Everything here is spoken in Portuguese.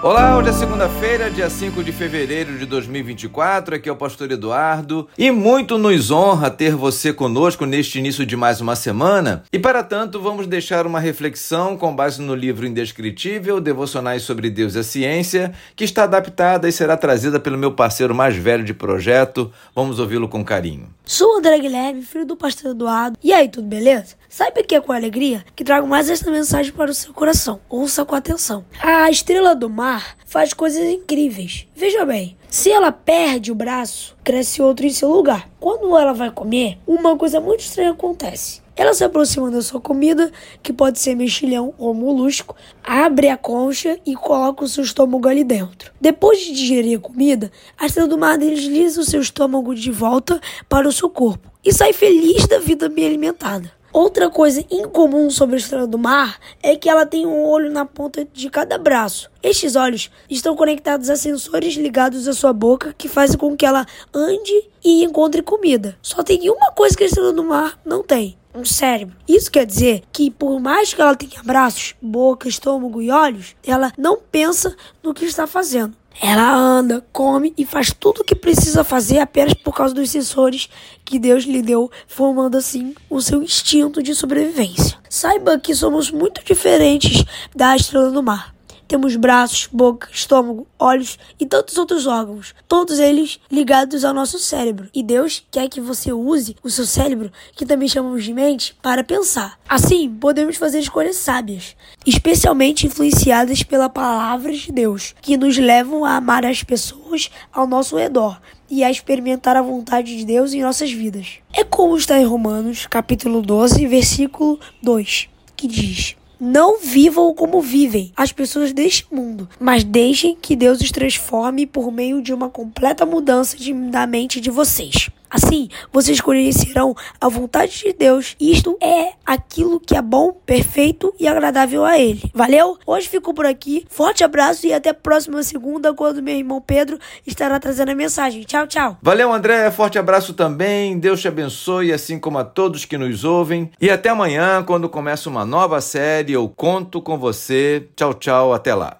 Olá, hoje é segunda-feira, dia 5 de fevereiro de 2024. Aqui é o pastor Eduardo e muito nos honra ter você conosco neste início de mais uma semana. E para tanto, vamos deixar uma reflexão com base no livro Indescritível, Devocionais sobre Deus e a Ciência, que está adaptada e será trazida pelo meu parceiro mais velho de projeto. Vamos ouvi-lo com carinho. Sou André Guilherme, filho do pastor Eduardo. E aí, tudo beleza? Saiba que é com alegria que trago mais esta mensagem para o seu coração. Ouça com atenção. A estrela do mar faz coisas incríveis. Veja bem, se ela perde o braço, cresce outro em seu lugar. Quando ela vai comer, uma coisa muito estranha acontece. Ela se aproxima da sua comida, que pode ser mexilhão ou molusco, abre a concha e coloca o seu estômago ali dentro. Depois de digerir a comida, a estrela do mar desliza o seu estômago de volta para o seu corpo e sai feliz da vida bem alimentada. Outra coisa incomum sobre a estrela do mar é que ela tem um olho na ponta de cada braço. Estes olhos estão conectados a sensores ligados à sua boca que fazem com que ela ande e encontre comida. Só tem uma coisa que a estrela do mar não tem: um cérebro. Isso quer dizer que, por mais que ela tenha braços, boca, estômago e olhos, ela não pensa no que está fazendo. Ela anda, come e faz tudo o que precisa fazer apenas por causa dos sensores que Deus lhe deu, formando assim o seu instinto de sobrevivência. Saiba que somos muito diferentes da estrela do mar. Temos braços, boca, estômago, olhos e tantos outros órgãos, todos eles ligados ao nosso cérebro. E Deus quer que você use o seu cérebro, que também chamamos de mente, para pensar. Assim, podemos fazer escolhas sábias, especialmente influenciadas pela palavra de Deus, que nos levam a amar as pessoas ao nosso redor e a experimentar a vontade de Deus em nossas vidas. É como está em Romanos, capítulo 12, versículo 2, que diz: não vivam como vivem as pessoas deste mundo, mas deixem que Deus os transforme por meio de uma completa mudança de, da mente de vocês. Assim, vocês conhecerão a vontade de Deus. Isto é aquilo que é bom, perfeito e agradável a Ele. Valeu? Hoje fico por aqui. Forte abraço e até a próxima segunda, quando meu irmão Pedro estará trazendo a mensagem. Tchau, tchau. Valeu, André. Forte abraço também. Deus te abençoe, assim como a todos que nos ouvem. E até amanhã, quando começa uma nova série. Eu conto com você. Tchau, tchau. Até lá.